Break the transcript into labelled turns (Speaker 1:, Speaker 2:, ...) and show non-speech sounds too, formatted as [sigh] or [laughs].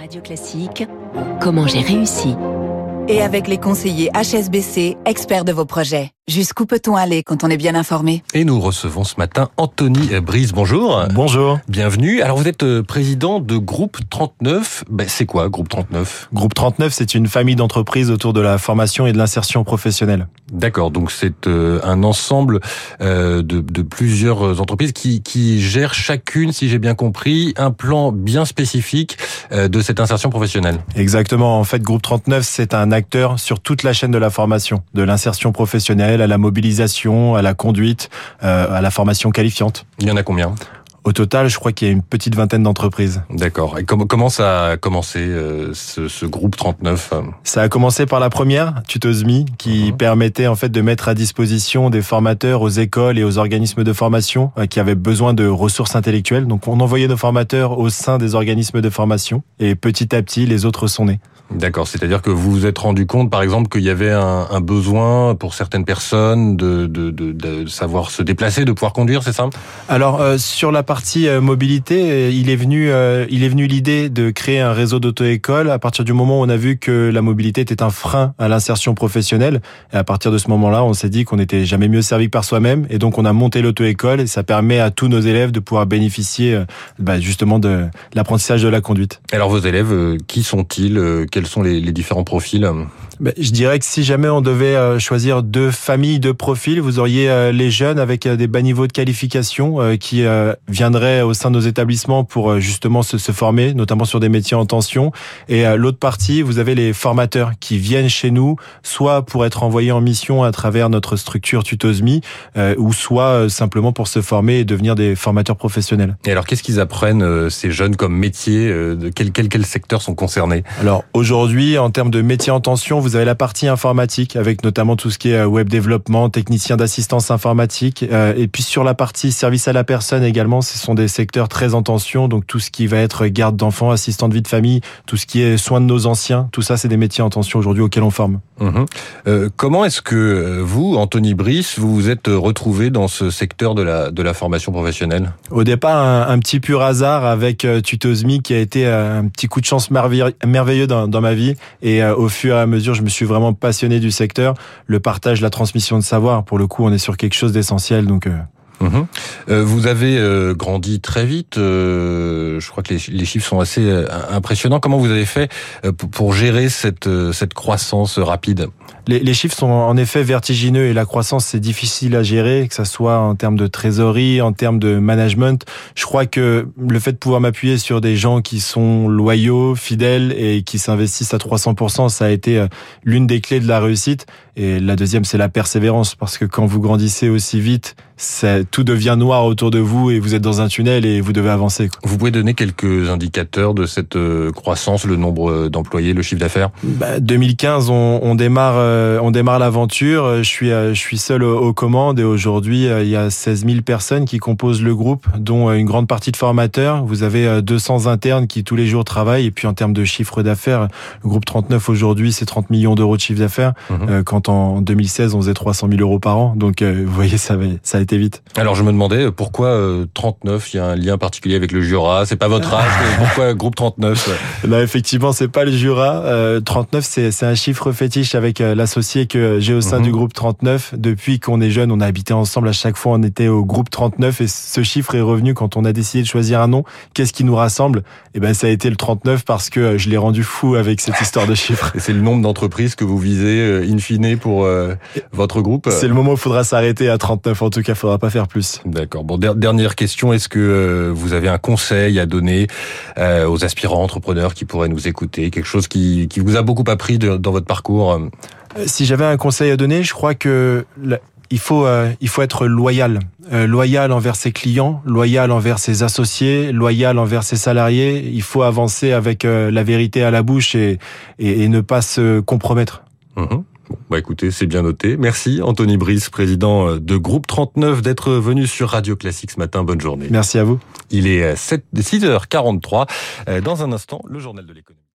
Speaker 1: Radio Classique, comment j'ai réussi
Speaker 2: Et avec les conseillers HSBC, experts de vos projets. Jusqu'où peut-on aller quand on est bien informé?
Speaker 3: Et nous recevons ce matin Anthony Brise. Bonjour.
Speaker 4: Bonjour.
Speaker 3: Bienvenue. Alors vous êtes euh, président de Groupe 39. Ben, c'est quoi Groupe 39
Speaker 4: Groupe 39, c'est une famille d'entreprises autour de la formation et de l'insertion professionnelle.
Speaker 3: D'accord, donc c'est euh, un ensemble euh, de, de, plusieurs entreprises qui, qui gèrent chacune, si j'ai bien compris, un plan bien spécifique de cette insertion professionnelle.
Speaker 4: Exactement. En fait, Groupe 39, c'est un acteur sur toute la chaîne de la formation, de l'insertion professionnelle à la mobilisation, à la conduite, à la formation qualifiante.
Speaker 3: Il y en a combien?
Speaker 4: Au total, je crois qu'il y a une petite vingtaine d'entreprises.
Speaker 3: D'accord. Et comment, comment ça a commencé euh, ce, ce, groupe 39
Speaker 4: Ça a commencé par la première, Tutosmi, qui -huh. permettait en fait de mettre à disposition des formateurs aux écoles et aux organismes de formation euh, qui avaient besoin de ressources intellectuelles. Donc on envoyait nos formateurs au sein des organismes de formation et petit à petit les autres sont nés.
Speaker 3: D'accord, c'est-à-dire que vous vous êtes rendu compte, par exemple, qu'il y avait un, un, besoin pour certaines personnes de, de, de, de, savoir se déplacer, de pouvoir conduire, c'est ça?
Speaker 4: Alors euh, sur la partie euh, mobilité, il est venu, euh, il est venu l'idée de créer un réseau d'auto-école à partir du moment où on a vu que la mobilité était un frein à l'insertion professionnelle. Et à partir de ce moment-là, on s'est dit qu'on n'était jamais mieux servi que par soi-même, et donc on a monté l'auto-école et ça permet à tous nos élèves de pouvoir bénéficier bah, justement de l'apprentissage de la conduite.
Speaker 3: Alors vos élèves, qui sont-ils quels sont les, les différents profils
Speaker 4: ben, Je dirais que si jamais on devait euh, choisir deux familles de profils, vous auriez euh, les jeunes avec euh, des bas niveaux de qualification qui viendraient au sein de nos établissements pour justement se, se former, notamment sur des métiers en tension. Et l'autre partie, vous avez les formateurs qui viennent chez nous, soit pour être envoyés en mission à travers notre structure Tutosmi, ou soit simplement pour se former et devenir des formateurs professionnels.
Speaker 3: Et alors, qu'est-ce qu'ils apprennent ces jeunes comme métier De quels quel, quel secteurs sont concernés?
Speaker 4: Alors aujourd'hui, en termes de métiers en tension, vous avez la partie informatique avec notamment tout ce qui est web développement, technicien d'assistance informatique. Et puis sur la partie service à la personne également, ce sont des secteurs très en tension. Donc tout ce qui va être garde d'enfants, assistant de vie de famille, tout ce qui est soins de nos anciens, tout ça, c'est des métiers en tension aujourd'hui auxquels on forme.
Speaker 3: Mmh. Euh, comment est-ce que vous, Anthony Brice, vous vous êtes retrouvé dans ce secteur de la, de la formation professionnelle?
Speaker 4: Au départ, un, un, petit pur hasard avec Tutosmi qui a été un petit coup de chance merveilleux dans, dans ma vie. Et euh, au fur et à mesure, je me suis vraiment passionné du secteur. Le partage, la transmission de savoir, pour le coup, on est sur quelque chose d'essentiel. Donc euh...
Speaker 3: Mmh. Euh, vous avez euh, grandi très vite. Euh, je crois que les, les, chiffres sont assez euh, impressionnants. Comment vous avez fait euh, pour gérer cette, cette croissance rapide?
Speaker 4: Les, les, chiffres sont en effet vertigineux et la croissance c'est difficile à gérer, que ça soit en termes de trésorerie, en termes de management. Je crois que le fait de pouvoir m'appuyer sur des gens qui sont loyaux, fidèles et qui s'investissent à 300%, ça a été l'une des clés de la réussite. Et la deuxième, c'est la persévérance, parce que quand vous grandissez aussi vite, tout devient noir autour de vous et vous êtes dans un tunnel et vous devez avancer.
Speaker 3: Vous pouvez donner quelques indicateurs de cette croissance, le nombre d'employés, le chiffre d'affaires?
Speaker 4: Bah, 2015, on, on démarre, on démarre l'aventure. Je suis, je suis seul aux commandes et aujourd'hui, il y a 16 000 personnes qui composent le groupe, dont une grande partie de formateurs. Vous avez 200 internes qui tous les jours travaillent et puis en termes de chiffre d'affaires, le groupe 39 aujourd'hui, c'est 30 millions d'euros de chiffre d'affaires. Mmh. Quand en 2016, on faisait 300 000 euros par an. Donc, vous voyez, ça, ça a été vite.
Speaker 3: Alors je me demandais pourquoi euh, 39, il y a un lien particulier avec le Jura, c'est pas votre âge, pourquoi [laughs] groupe 39
Speaker 4: Non, effectivement, c'est pas le Jura. Euh, 39, c'est un chiffre fétiche avec euh, l'associé que j'ai au sein
Speaker 3: Mhm.
Speaker 4: du groupe 39. Depuis qu'on est jeune, on a habité ensemble à chaque fois, on était au groupe 39 et ce chiffre est revenu quand on a décidé de choisir un nom. Qu'est-ce qui nous rassemble? Eh ben, ça a été le 39 parce que je l'ai rendu fou avec cette histoire de chiffres. [laughs]
Speaker 3: C'est le nombre d'entreprises que vous visez euh, in fine pour euh, votre groupe?
Speaker 4: C'est le moment où il faudra s'arrêter à 39. En tout cas, faudra pas faire plus.
Speaker 3: D'accord. Bon, der dernière question. Est-ce que euh, vous avez un conseil à donner euh, aux aspirants entrepreneurs qui pourraient nous écouter? Quelque chose qui, qui vous a beaucoup appris de, dans votre parcours?
Speaker 4: Si j'avais un conseil à donner, je crois que la, il faut, euh, il faut être loyal. Euh, loyal envers ses clients, loyal envers ses associés, loyal envers ses salariés. Il faut avancer avec euh, la vérité à la bouche et, et, et ne pas se compromettre.
Speaker 3: Mmh. Bon, bah écoutez, c'est bien noté. Merci Anthony Brice, président de Groupe 39, d'être venu sur Radio Classique ce matin. Bonne journée.
Speaker 4: Merci à vous.
Speaker 3: Il est 7, 6h43. Dans un instant, le journal de l'économie.